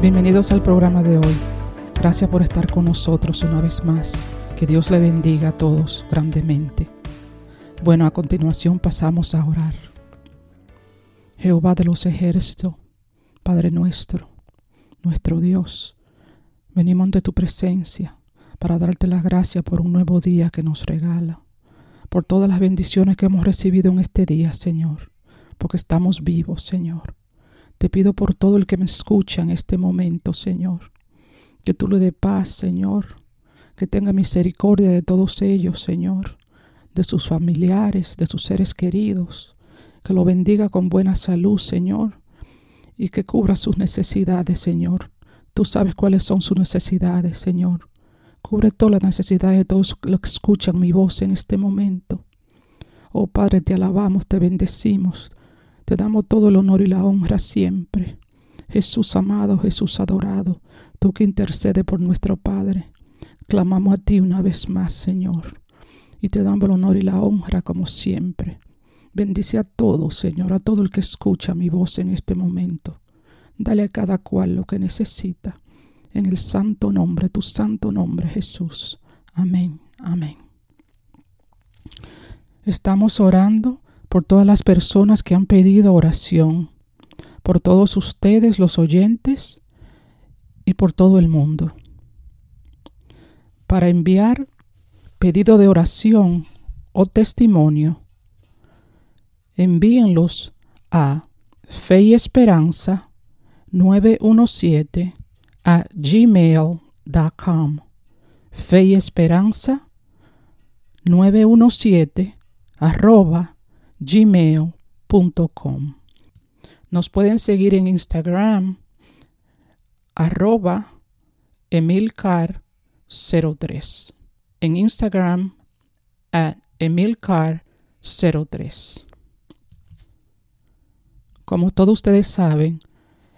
Bienvenidos al programa de hoy. Gracias por estar con nosotros una vez más. Que Dios le bendiga a todos grandemente. Bueno, a continuación pasamos a orar. Jehová de los ejércitos, Padre nuestro, nuestro Dios, venimos ante tu presencia para darte las gracias por un nuevo día que nos regala, por todas las bendiciones que hemos recibido en este día, Señor, porque estamos vivos, Señor te pido por todo el que me escucha en este momento, Señor, que tú le dé paz, Señor, que tenga misericordia de todos ellos, Señor, de sus familiares, de sus seres queridos, que lo bendiga con buena salud, Señor, y que cubra sus necesidades, Señor. Tú sabes cuáles son sus necesidades, Señor. Cubre todas las necesidades de todos los que escuchan mi voz en este momento. Oh Padre, te alabamos, te bendecimos, te damos todo el honor y la honra siempre. Jesús amado, Jesús adorado, tú que intercede por nuestro Padre. Clamamos a ti una vez más, Señor, y te damos el honor y la honra como siempre. Bendice a todos, Señor, a todo el que escucha mi voz en este momento. Dale a cada cual lo que necesita. En el santo nombre, tu santo nombre, Jesús. Amén, amén. Estamos orando por todas las personas que han pedido oración, por todos ustedes los oyentes y por todo el mundo. Para enviar pedido de oración o testimonio, envíenlos a fe y esperanza 917 a gmail.com. Fe y esperanza 917 arroba gmail.com. Nos pueden seguir en Instagram arroba emilcar03. En Instagram at emilcar03. Como todos ustedes saben,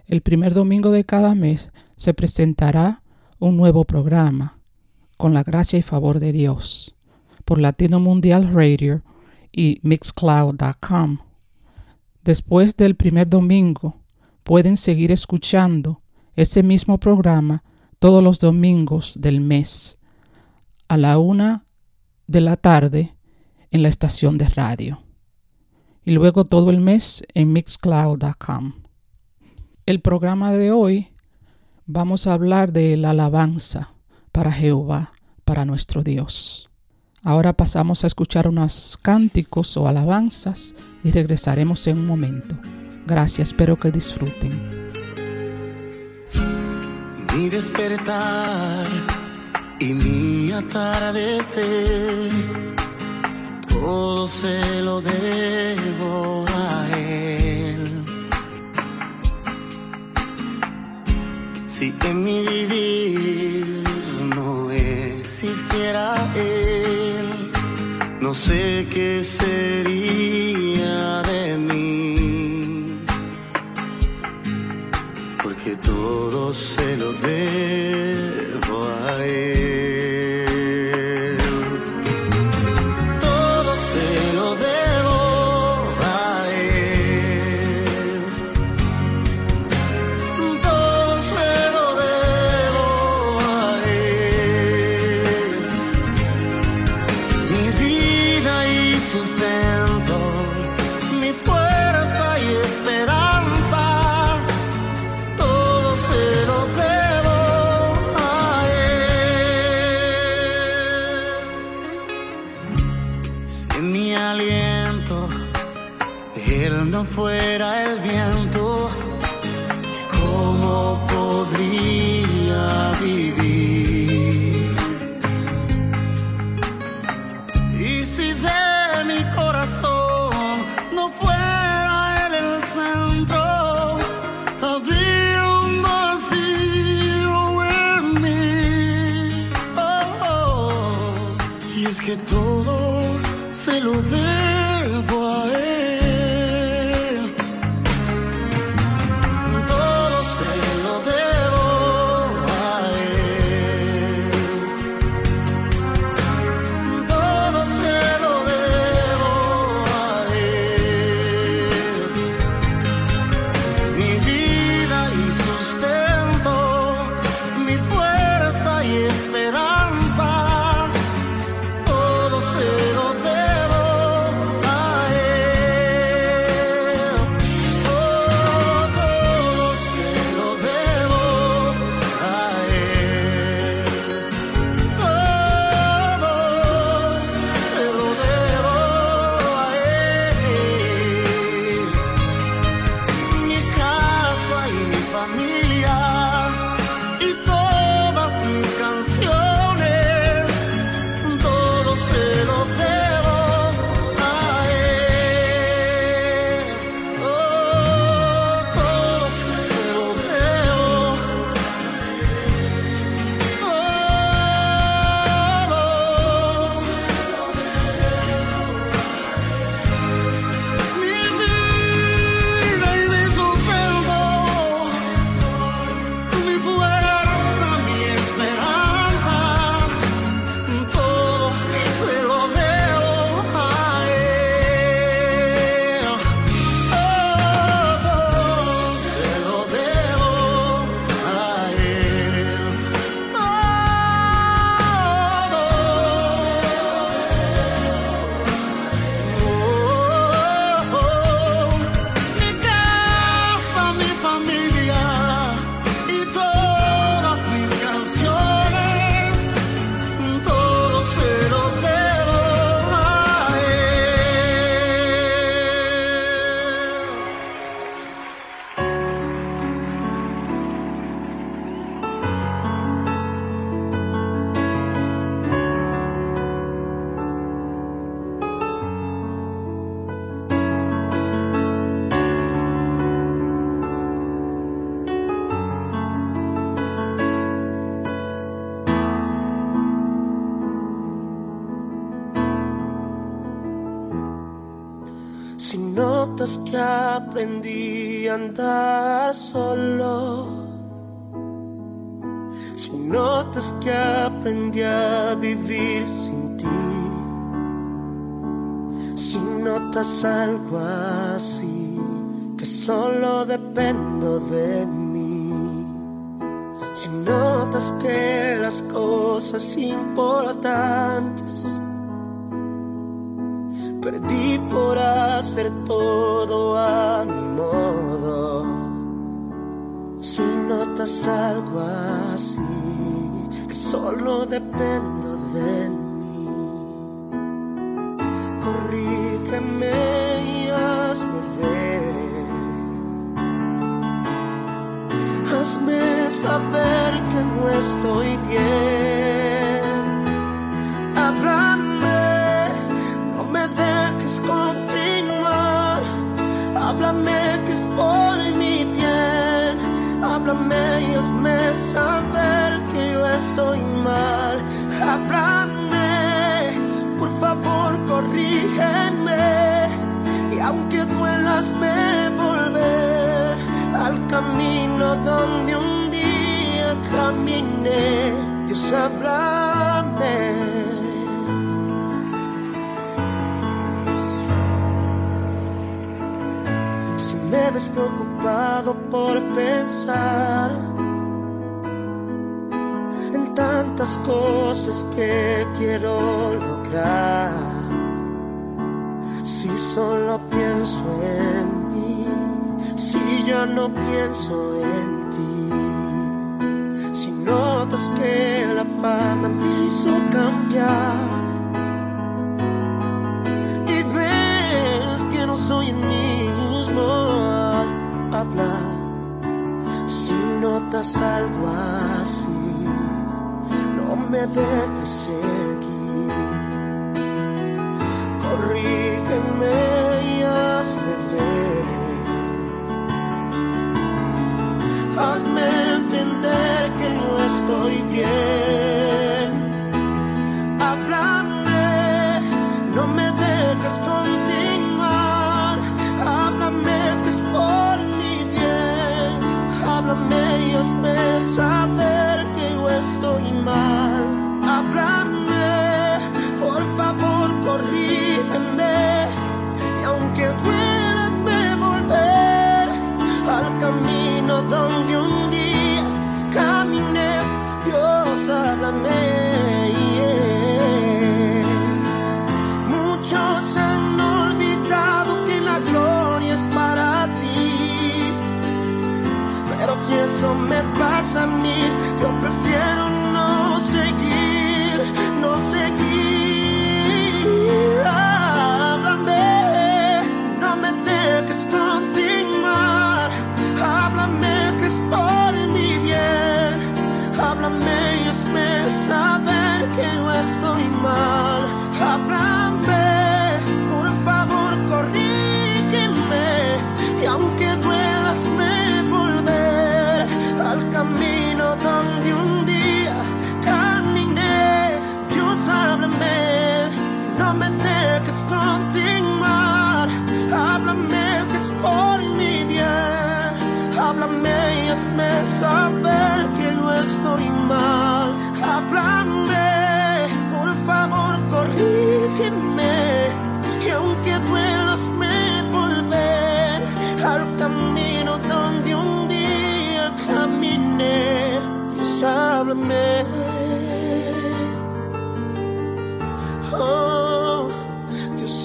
el primer domingo de cada mes se presentará un nuevo programa, con la gracia y favor de Dios, por Latino Mundial Radio y mixcloud.com. Después del primer domingo, pueden seguir escuchando ese mismo programa todos los domingos del mes a la una de la tarde en la estación de radio y luego todo el mes en mixcloud.com. El programa de hoy vamos a hablar de la alabanza para Jehová, para nuestro Dios. Ahora pasamos a escuchar unos cánticos o alabanzas y regresaremos en un momento. Gracias, espero que disfruten. Mi despertar y mi atardecer, todo se lo debo a Él. Si en mi vivir no existiera Él, no sé qué sería de mí, porque todo se lo debo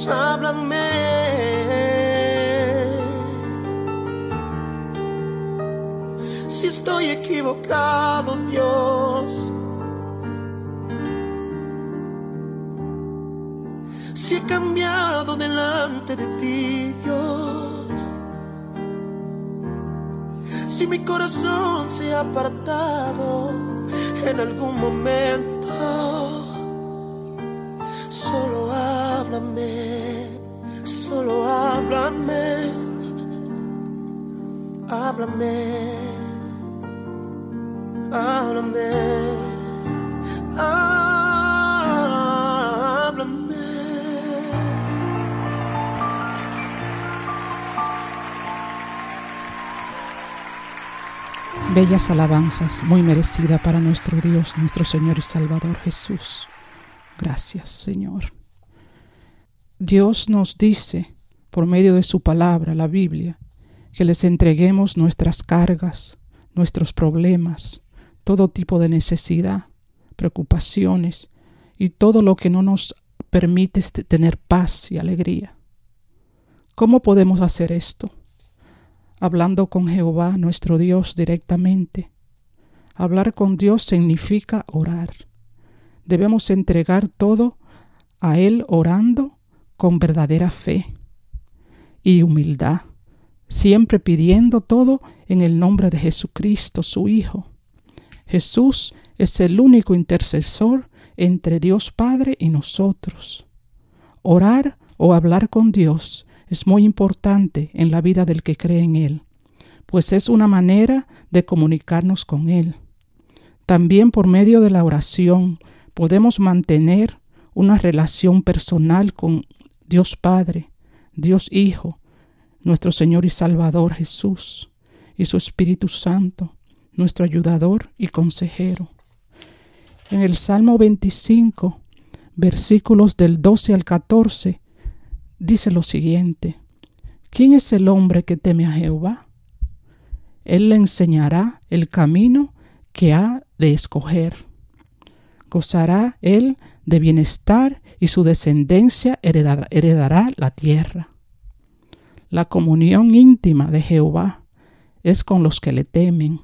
Háblame. Si estoy equivocado, Dios. Si he cambiado delante de ti, Dios. Si mi corazón se ha apartado en algún momento háblame, solo háblame, háblame, háblame, háblame. Bellas alabanzas, muy merecida para nuestro Dios, nuestro Señor y Salvador Jesús. Gracias, Señor. Dios nos dice, por medio de su palabra, la Biblia, que les entreguemos nuestras cargas, nuestros problemas, todo tipo de necesidad, preocupaciones y todo lo que no nos permite tener paz y alegría. ¿Cómo podemos hacer esto? Hablando con Jehová, nuestro Dios, directamente. Hablar con Dios significa orar. Debemos entregar todo a Él orando con verdadera fe y humildad siempre pidiendo todo en el nombre de Jesucristo, su Hijo. Jesús es el único intercesor entre Dios Padre y nosotros. Orar o hablar con Dios es muy importante en la vida del que cree en Él, pues es una manera de comunicarnos con Él. También por medio de la oración podemos mantener una relación personal con Dios Padre, Dios Hijo, nuestro Señor y Salvador Jesús, y su Espíritu Santo, nuestro ayudador y consejero. En el Salmo 25, versículos del 12 al 14, dice lo siguiente, ¿quién es el hombre que teme a Jehová? Él le enseñará el camino que ha de escoger. Gozará él de bienestar y su descendencia heredará, la tierra. La comunión íntima de Jehová es con los que le temen,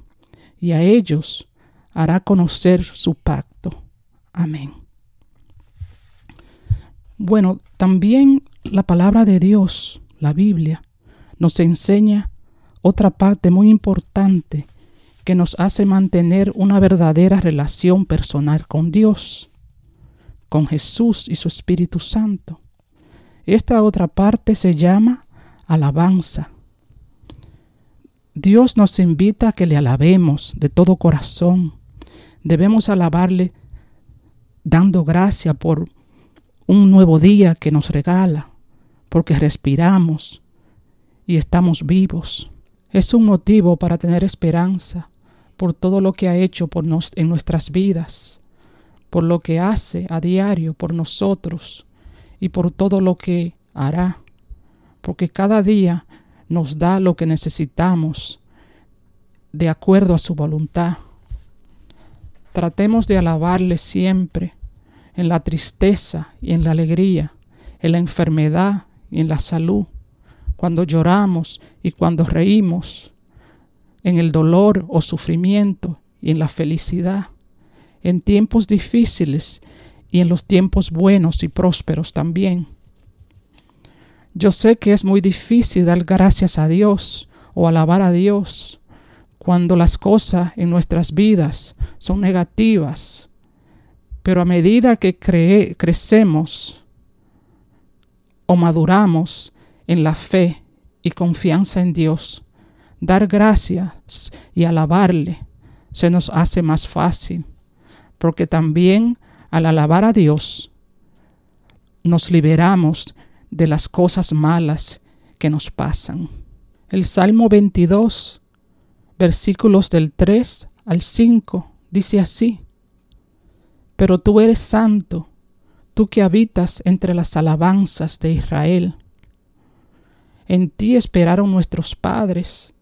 y a ellos hará conocer su pacto. Amén. Bueno, también la palabra de Dios, la Biblia, nos enseña otra parte muy importante que nos hace mantener una verdadera relación personal con Dios, con Jesús y su Espíritu Santo. Esta otra parte se llama alabanza. Dios nos invita a que le alabemos de todo corazón. Debemos alabarle dando gracia por un nuevo día que nos regala, porque respiramos y estamos vivos. Es un motivo para tener esperanza por todo lo que ha hecho por nos, en nuestras vidas, por lo que hace a diario por nosotros y por todo lo que hará porque cada día nos da lo que necesitamos de acuerdo a su voluntad. Tratemos de alabarle siempre en la tristeza y en la alegría, en la enfermedad y en la salud, cuando lloramos y cuando reímos, en el dolor o sufrimiento y en la felicidad, en tiempos difíciles y en los tiempos buenos y prósperos también. Yo sé que es muy difícil dar gracias a Dios o alabar a Dios cuando las cosas en nuestras vidas son negativas, pero a medida que crecemos o maduramos en la fe y confianza en Dios, dar gracias y alabarle se nos hace más fácil, porque también al alabar a Dios nos liberamos de las cosas malas que nos pasan. El Salmo 22, versículos del 3 al 5, dice así, Pero tú eres santo, tú que habitas entre las alabanzas de Israel. En ti esperaron nuestros padres,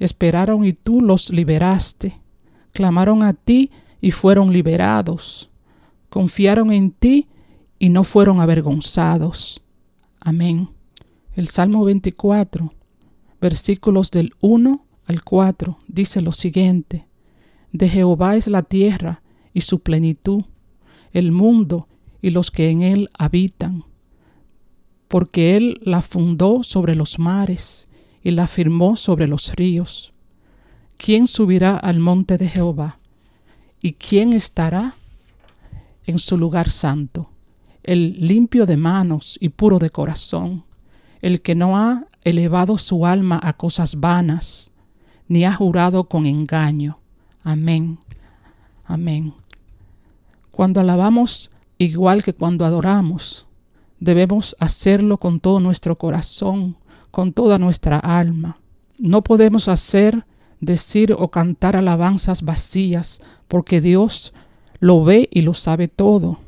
esperaron y tú los liberaste, clamaron a ti y fueron liberados, confiaron en ti y no fueron avergonzados. Amén. El Salmo 24, versículos del 1 al 4, dice lo siguiente. De Jehová es la tierra y su plenitud, el mundo y los que en él habitan, porque él la fundó sobre los mares y la firmó sobre los ríos. ¿Quién subirá al monte de Jehová? ¿Y quién estará en su lugar santo? el limpio de manos y puro de corazón, el que no ha elevado su alma a cosas vanas, ni ha jurado con engaño. Amén. Amén. Cuando alabamos igual que cuando adoramos, debemos hacerlo con todo nuestro corazón, con toda nuestra alma. No podemos hacer decir o cantar alabanzas vacías, porque Dios lo ve y lo sabe todo.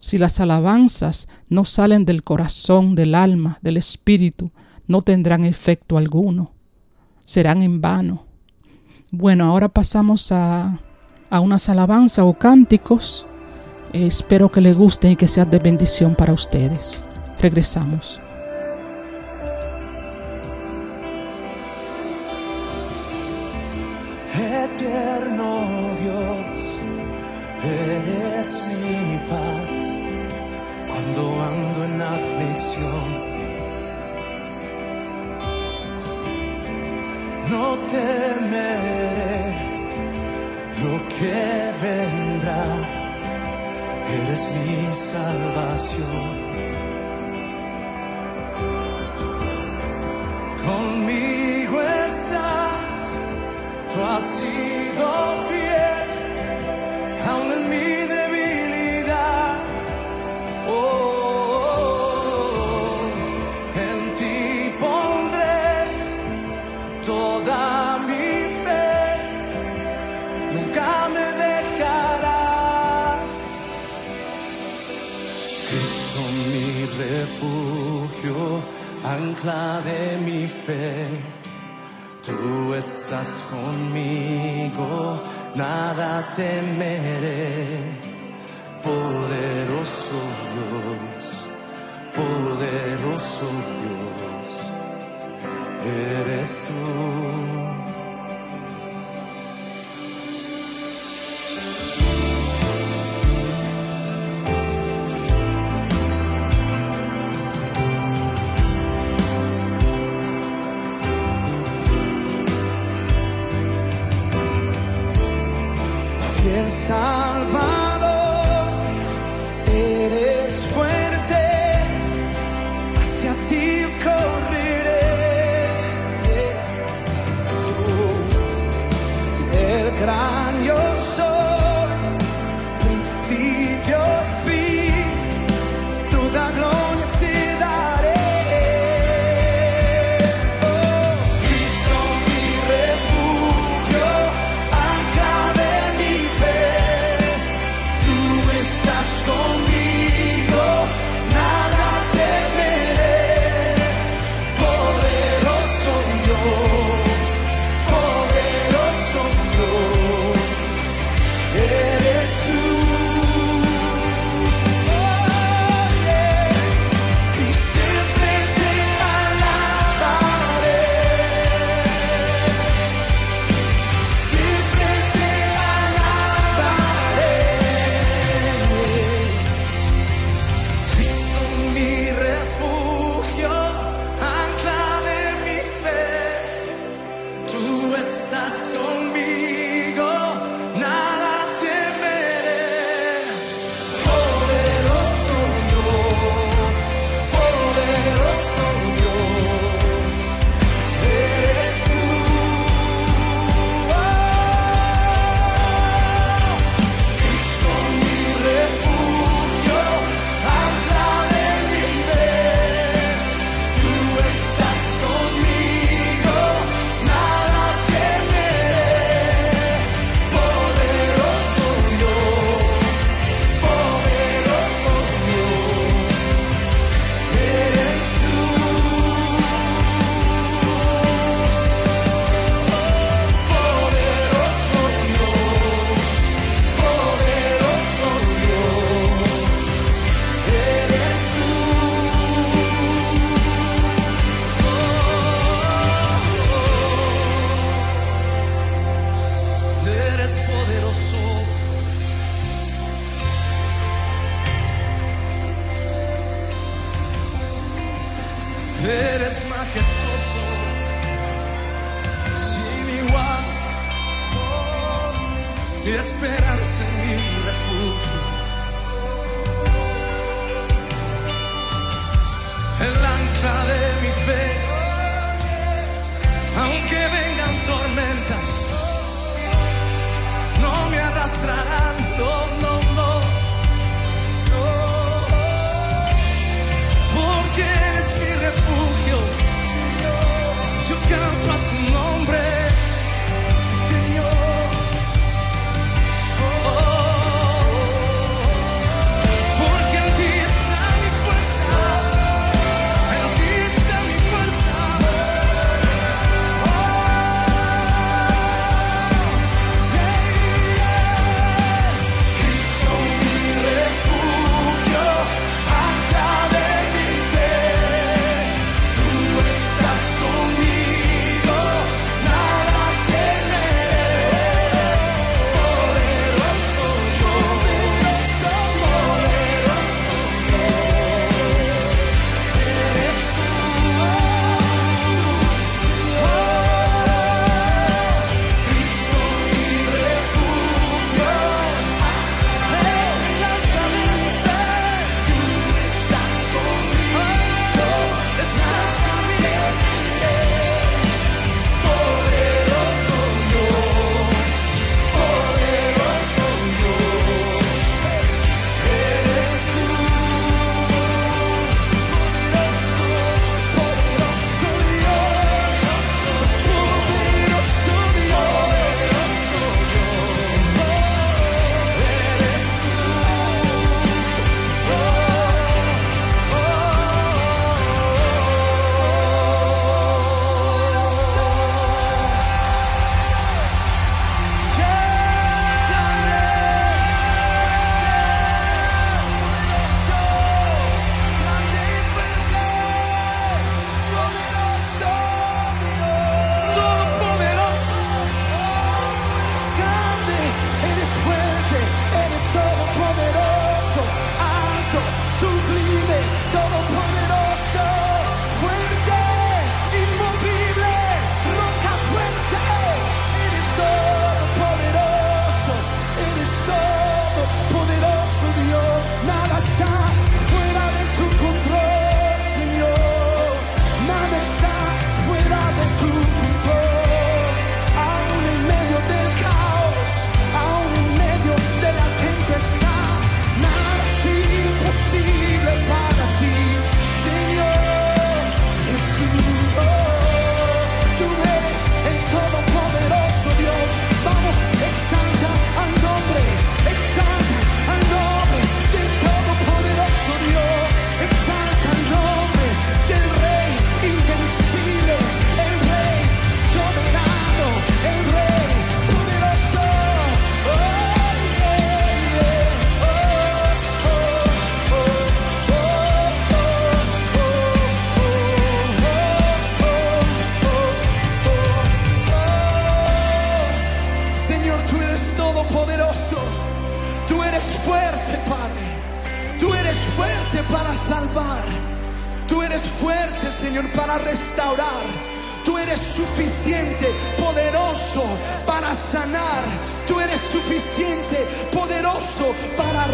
Si las alabanzas no salen del corazón, del alma, del espíritu, no tendrán efecto alguno, serán en vano. Bueno, ahora pasamos a, a unas alabanzas o cánticos. espero que les gusten y que sean de bendición para ustedes. Regresamos. Temeré lo que vendrá, eres mi salvación. Conmigo estás, tú has sido fiel, aún refugio, ancla de mi fe. Tú estás conmigo, nada temeré. Poderoso Dios, poderoso Dios, eres tú. Mi refugio, yo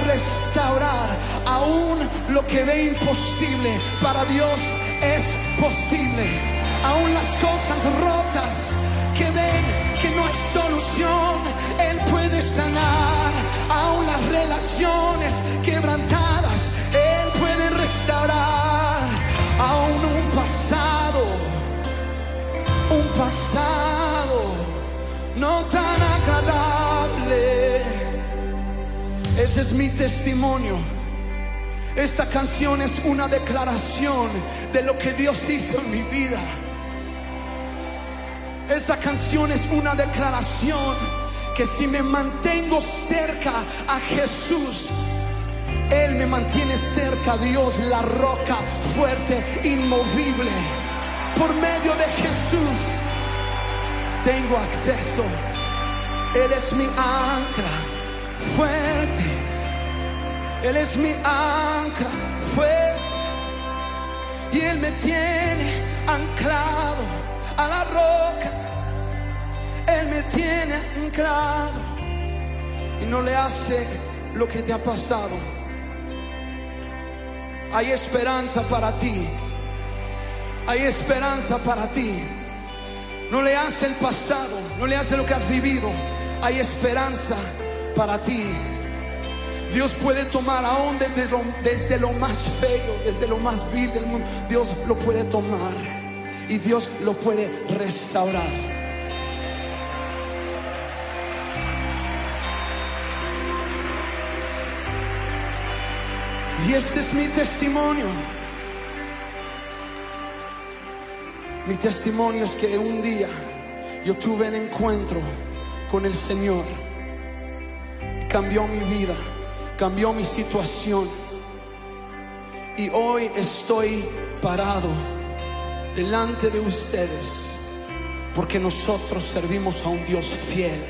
restaurar. Aún lo que ve imposible para Dios es posible. Aún las cosas rotas que ven que no hay solución, Él puede sanar. Aún las relaciones quebrantadas, Él puede restaurar. Aún un pasado, un pasado es mi testimonio. Esta canción es una declaración de lo que Dios hizo en mi vida. Esta canción es una declaración que si me mantengo cerca a Jesús, Él me mantiene cerca Dios, la roca fuerte, inmovible. Por medio de Jesús tengo acceso. Él es mi ancla fuerte. Él es mi ancla fuerte. Y Él me tiene anclado a la roca. Él me tiene anclado. Y no le hace lo que te ha pasado. Hay esperanza para ti. Hay esperanza para ti. No le hace el pasado, no le hace lo que has vivido. Hay esperanza para ti. Dios puede tomar aún desde lo, desde lo más feo, desde lo más vil del mundo. Dios lo puede tomar y Dios lo puede restaurar. Y este es mi testimonio. Mi testimonio es que un día yo tuve un encuentro con el Señor. Y cambió mi vida, cambió mi situación. Y hoy estoy parado delante de ustedes porque nosotros servimos a un Dios fiel.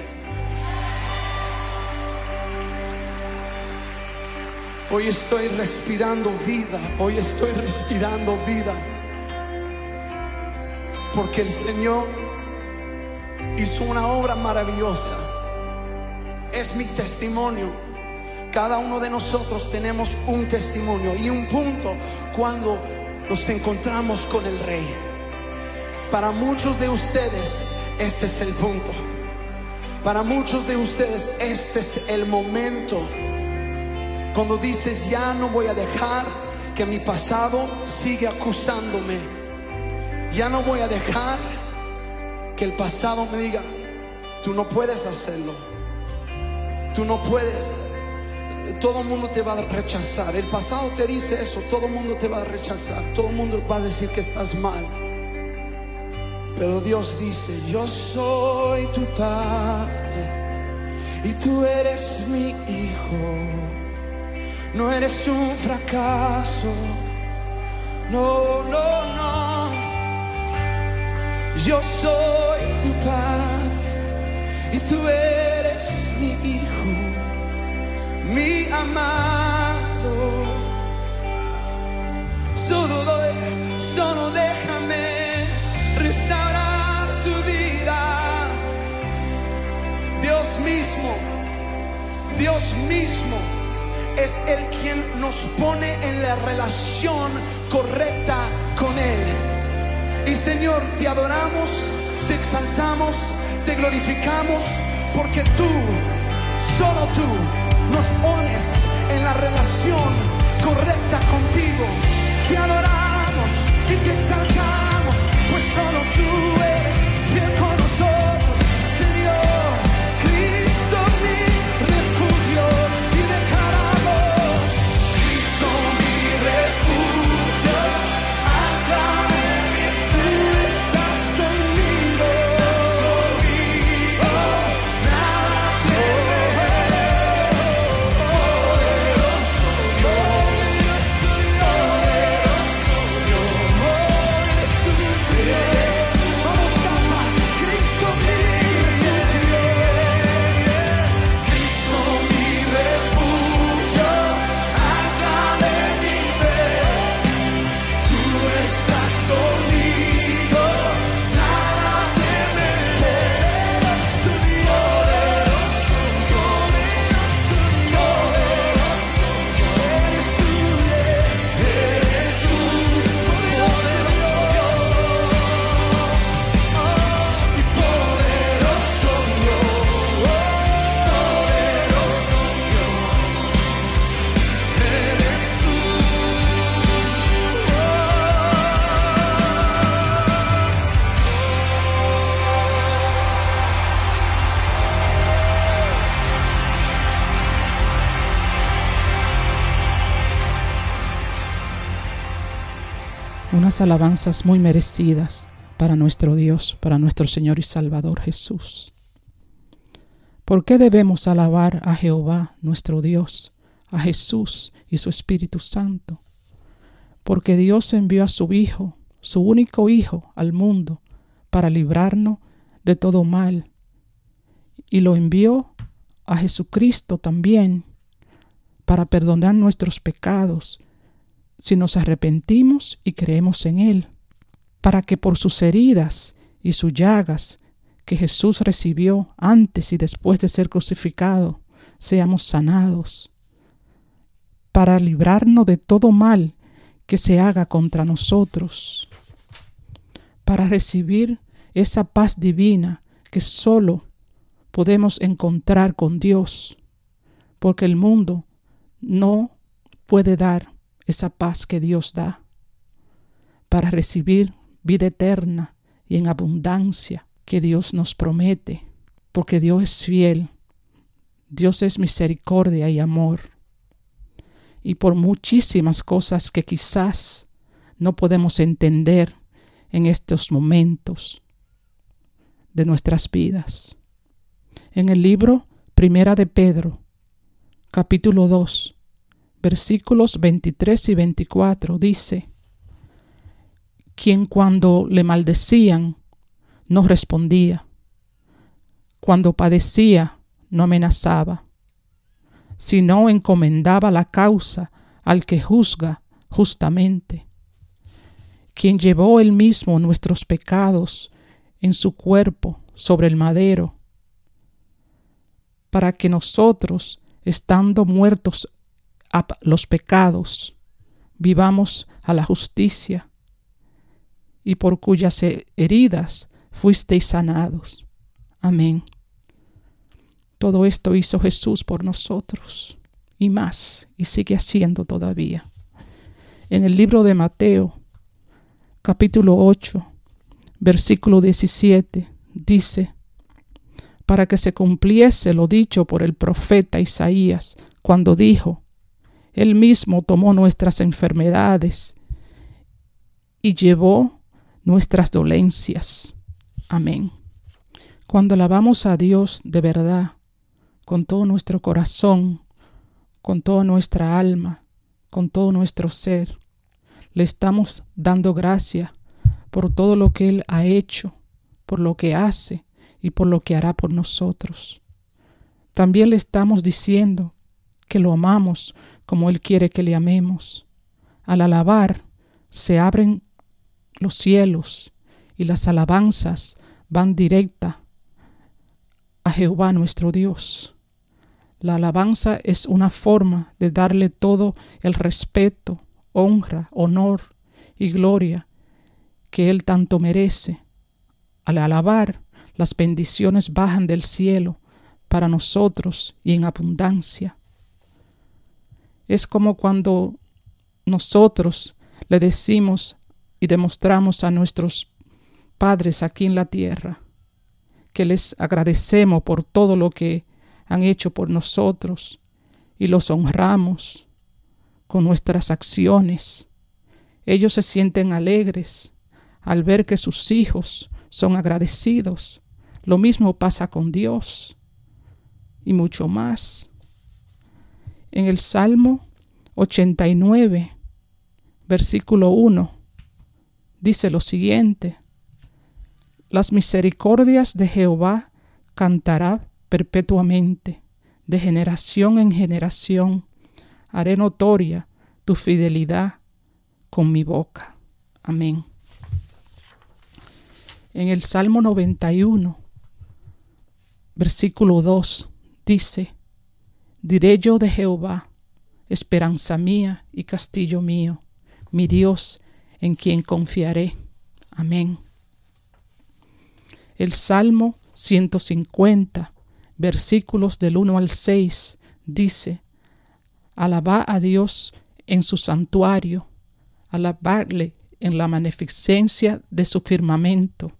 Hoy estoy respirando vida, hoy estoy respirando vida. Porque el Señor hizo una obra maravillosa. Es mi testimonio. Cada uno de nosotros tenemos un testimonio y un punto cuando nos encontramos con el Rey. Para muchos de ustedes, este es el punto. Para muchos de ustedes, este es el momento. Cuando dices, ya no voy a dejar que mi pasado siga acusándome. Ya no voy a dejar que el pasado me diga, tú no puedes hacerlo. Tú no puedes. Todo el mundo te va a rechazar. El pasado te dice eso. Todo el mundo te va a rechazar. Todo el mundo va a decir que estás mal. Pero Dios dice, yo soy tu padre y tú eres mi hijo. No eres un fracaso. No, no, no. Yo soy tu padre y tú eres mi hijo, mi amado. Solo doy, solo déjame restaurar tu vida. Dios mismo, Dios mismo es el quien nos pone en la relación correcta con Él. Y Señor, te adoramos, te exaltamos, te glorificamos, porque tú, solo tú, nos pones en la relación correcta contigo. Te adoramos y te exaltamos, pues solo tú eres alabanzas muy merecidas para nuestro Dios, para nuestro Señor y Salvador Jesús. ¿Por qué debemos alabar a Jehová, nuestro Dios, a Jesús y su Espíritu Santo? Porque Dios envió a su Hijo, su único Hijo, al mundo para librarnos de todo mal. Y lo envió a Jesucristo también para perdonar nuestros pecados si nos arrepentimos y creemos en Él, para que por sus heridas y sus llagas que Jesús recibió antes y después de ser crucificado, seamos sanados, para librarnos de todo mal que se haga contra nosotros, para recibir esa paz divina que solo podemos encontrar con Dios, porque el mundo no puede dar esa paz que Dios da, para recibir vida eterna y en abundancia que Dios nos promete, porque Dios es fiel, Dios es misericordia y amor. Y por muchísimas cosas que quizás no podemos entender en estos momentos de nuestras vidas. En el libro Primera de Pedro, capítulo 2, versículos 23 y 24 dice, quien cuando le maldecían no respondía, cuando padecía no amenazaba, sino encomendaba la causa al que juzga justamente, quien llevó él mismo nuestros pecados en su cuerpo sobre el madero, para que nosotros, estando muertos los pecados, vivamos a la justicia, y por cuyas heridas fuisteis sanados. Amén. Todo esto hizo Jesús por nosotros, y más, y sigue haciendo todavía. En el libro de Mateo, capítulo 8, versículo 17, dice, para que se cumpliese lo dicho por el profeta Isaías, cuando dijo, Él mismo tomó nuestras enfermedades y llevó nuestras dolencias. Amén. Cuando alabamos a Dios de verdad, con todo nuestro corazón, con toda nuestra alma, con todo nuestro ser, le estamos dando gracia por todo lo que Él ha hecho, por lo que hace y por lo que hará por nosotros. También le estamos diciendo que lo amamos como Él quiere que le amemos. Al alabar se abren los cielos y las alabanzas van directa a Jehová nuestro Dios. La alabanza es una forma de darle todo el respeto, honra, honor y gloria que Él tanto merece. Al alabar, las bendiciones bajan del cielo para nosotros y en abundancia. Es como cuando nosotros le decimos y demostramos a nuestros padres aquí en la tierra que les agradecemos por todo lo que han hecho por nosotros y los honramos con nuestras acciones. Ellos se sienten alegres al ver que sus hijos son agradecidos. Lo mismo pasa con Dios y mucho más. En el Salmo 89, versículo 1, dice lo siguiente, las misericordias de Jehová cantará perpetuamente, de generación en generación, haré notoria tu fidelidad con mi boca. Amén. En el Salmo 91, versículo 2, dice, Diré yo de Jehová, esperanza mía y castillo mío, mi Dios en quien confiaré. Amén. El Salmo 150, versículos del 1 al 6, dice, Alabá a Dios en su santuario, alabarle en la magnificencia de su firmamento,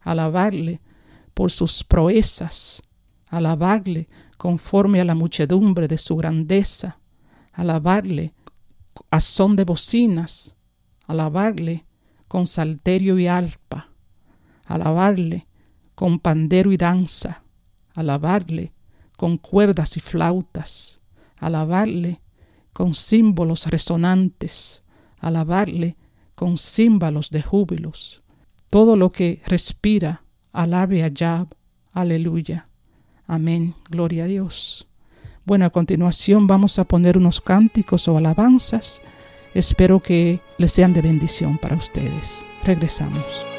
alabarle por sus proezas, alabarle conforme a la muchedumbre de su grandeza, alabarle a son de bocinas, alabarle con salterio y arpa, alabarle con pandero y danza, alabarle con cuerdas y flautas, alabarle con símbolos resonantes, alabarle con címbalos de júbilos. Todo lo que respira, alabe a Yahb, aleluya. Amén, gloria a Dios. Bueno, a continuación vamos a poner unos cánticos o alabanzas. Espero que les sean de bendición para ustedes. Regresamos.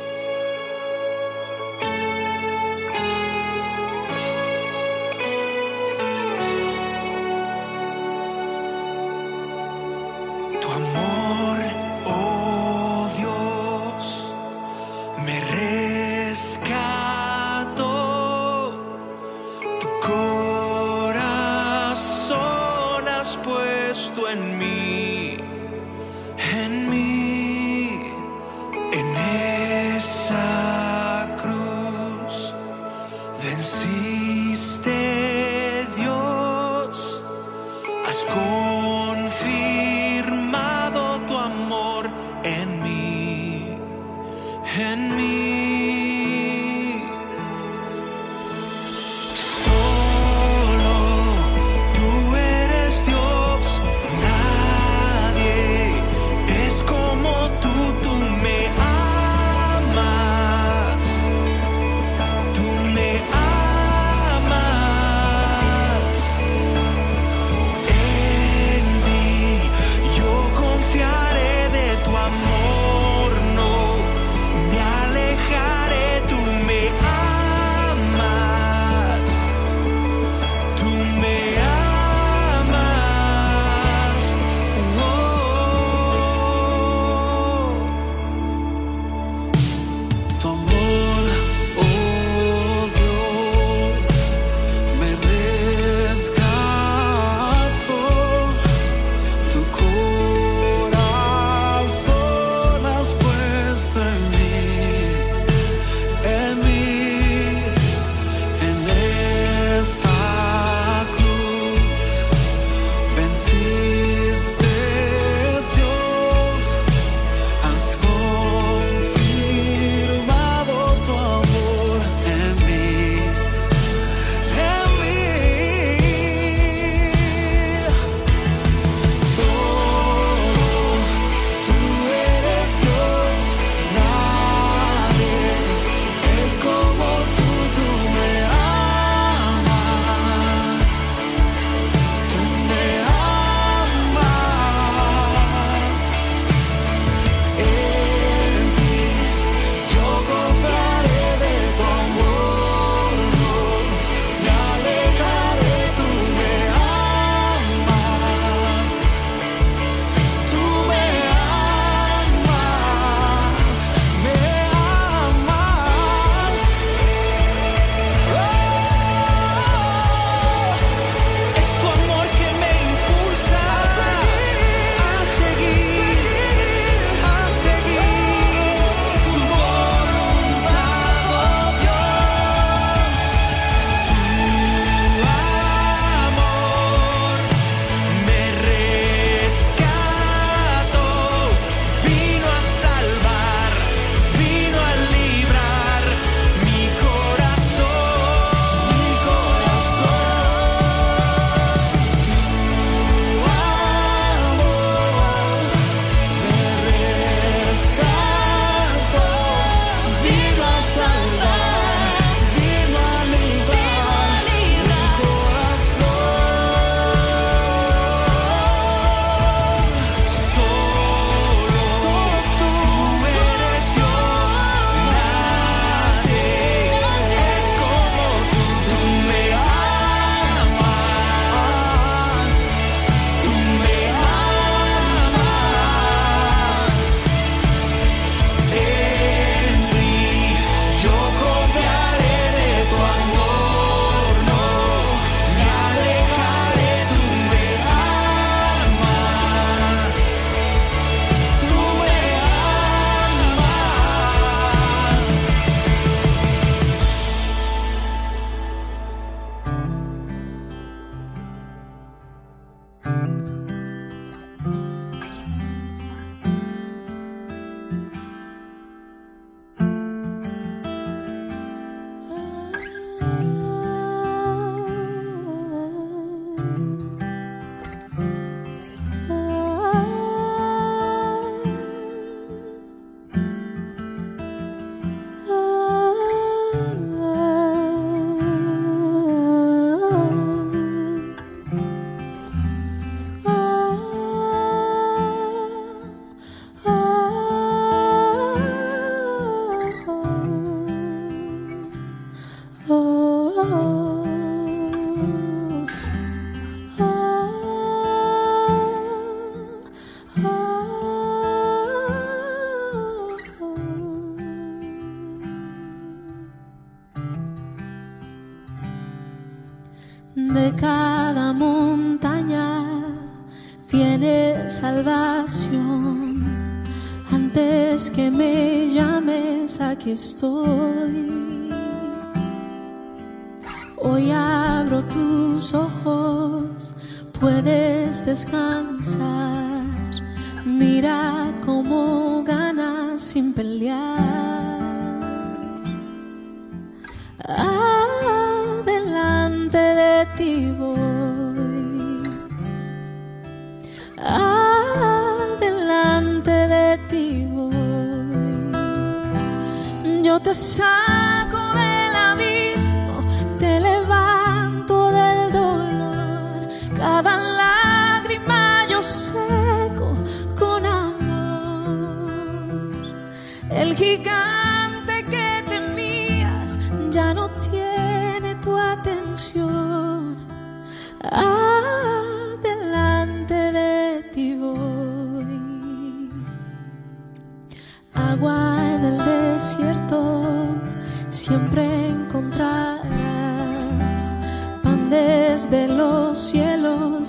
estou.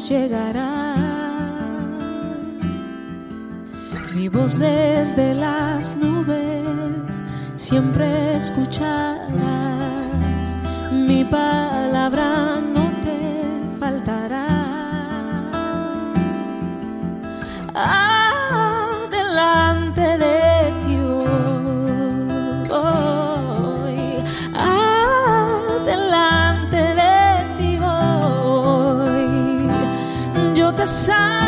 llegará. Mi voz desde las nubes siempre escucharás. Mi palabra the sun.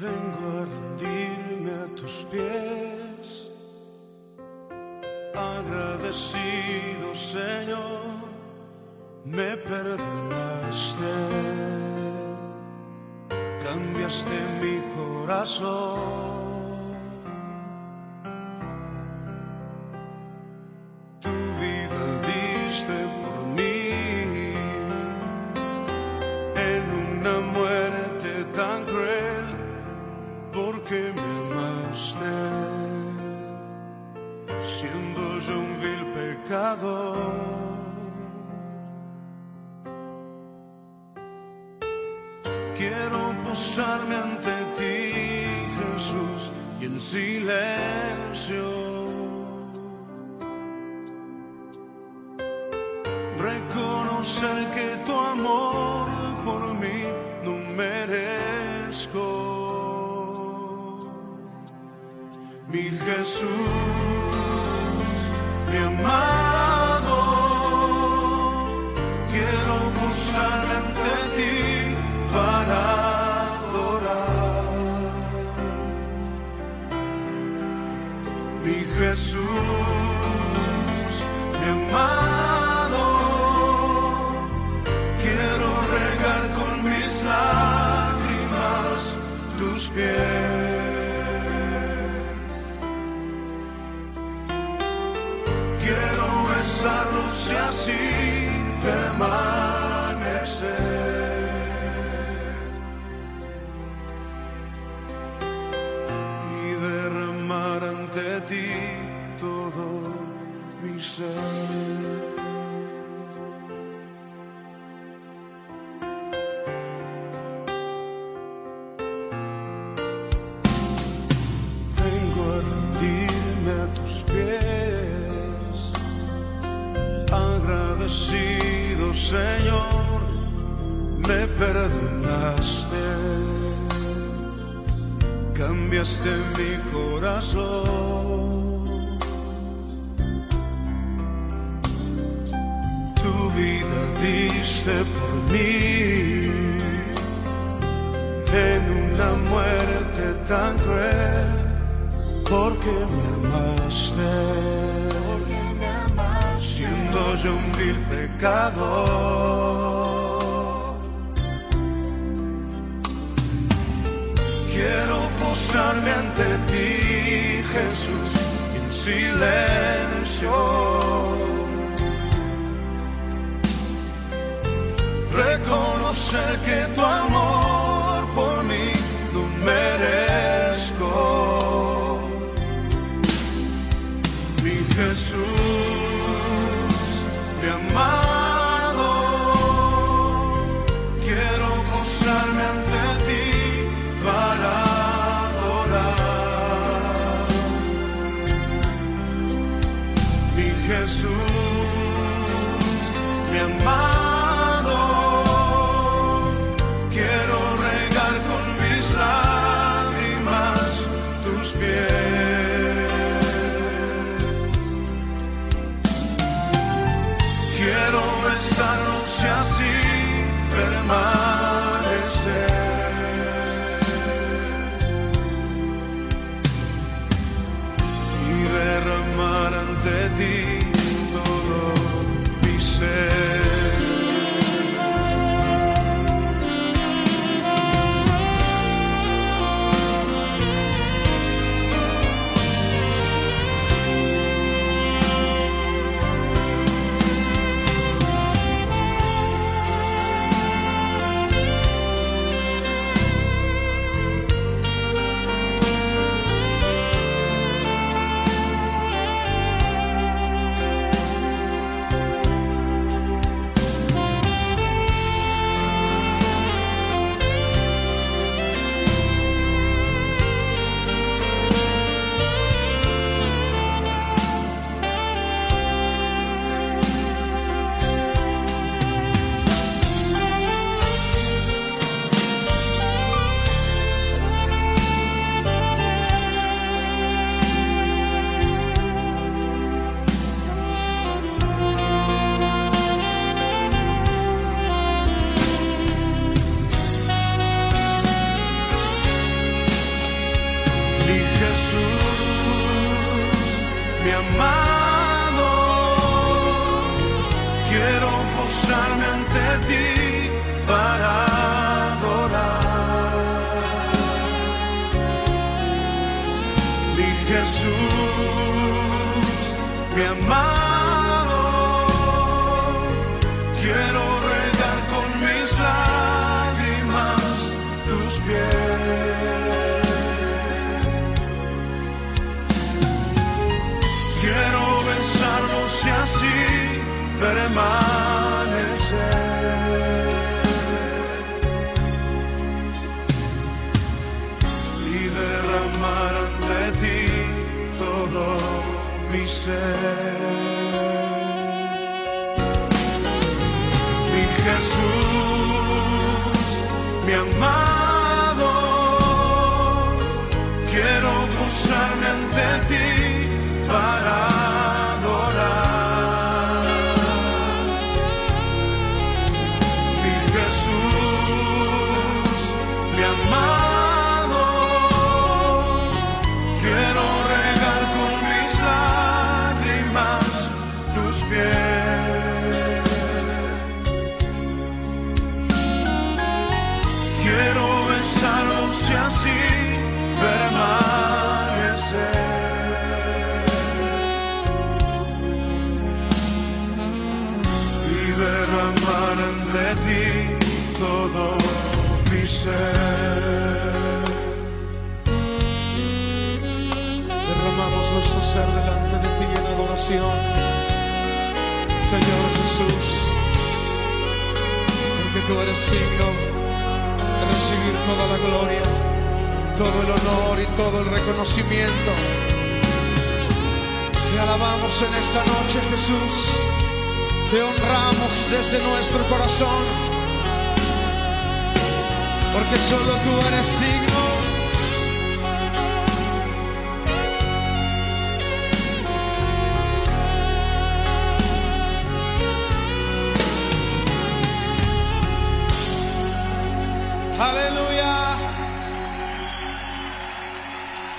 Vengo a rendirme a tus pies, agradecido Señor, me perdonaste, cambiaste mi corazón. Signo de recibir toda la gloria, todo el honor y todo el reconocimiento. Te alabamos en esta noche, Jesús. Te honramos desde nuestro corazón, porque solo tú eres signo.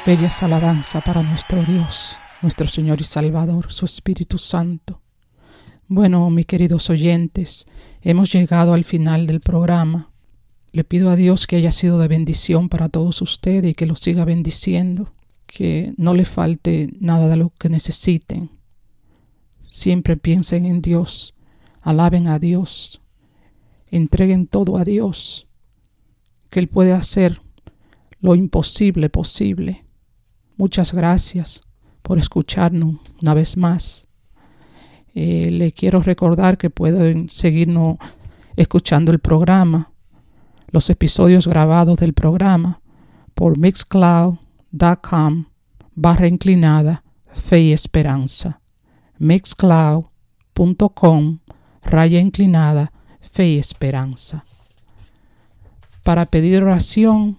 Bellas alabanza para nuestro Dios, nuestro Señor y Salvador, su Espíritu Santo. Bueno, mis queridos oyentes, hemos llegado al final del programa. Le pido a Dios que haya sido de bendición para todos ustedes y que los siga bendiciendo, que no le falte nada de lo que necesiten. Siempre piensen en Dios, alaben a Dios, entreguen todo a Dios, que Él puede hacer lo imposible posible. Muchas gracias por escucharnos una vez más. Eh, le quiero recordar que pueden seguirnos escuchando el programa, los episodios grabados del programa por mixcloud.com barra inclinada fe y esperanza. mixcloud.com raya inclinada fe y esperanza. Para pedir oración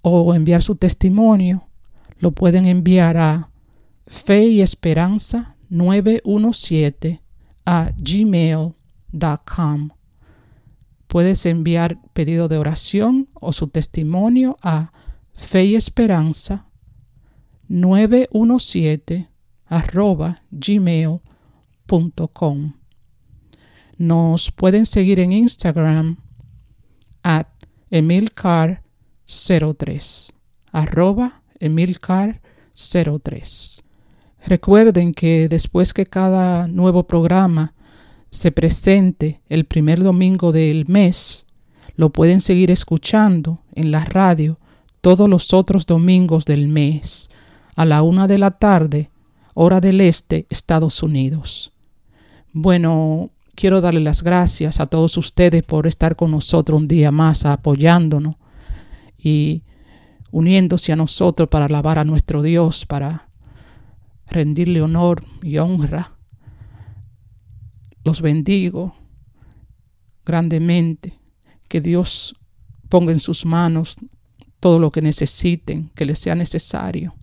o enviar su testimonio, lo pueden enviar a fe y esperanza 917 a gmail.com. Puedes enviar pedido de oración o su testimonio a fe y esperanza 917 arroba gmail.com. Nos pueden seguir en Instagram at emilcar03 arroba emilcar03. Recuerden que después que cada nuevo programa se presente el primer domingo del mes, lo pueden seguir escuchando en la radio todos los otros domingos del mes a la una de la tarde, hora del este, Estados Unidos. Bueno, quiero darle las gracias a todos ustedes por estar con nosotros un día más, apoyándonos y uniéndose a nosotros para alabar a nuestro Dios, para rendirle honor y honra. Los bendigo grandemente. Que Dios ponga en sus manos todo lo que necesiten, que les sea necesario.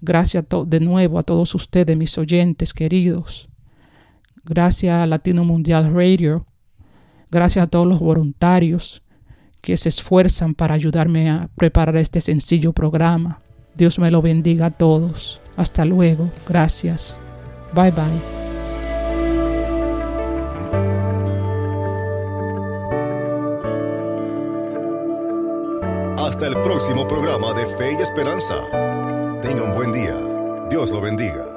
Gracias de nuevo a todos ustedes, mis oyentes queridos. Gracias a Latino Mundial Radio. Gracias a todos los voluntarios que se esfuerzan para ayudarme a preparar este sencillo programa. Dios me lo bendiga a todos. Hasta luego. Gracias. Bye bye. Hasta el próximo programa de Fe y Esperanza. Tenga un buen día. Dios lo bendiga.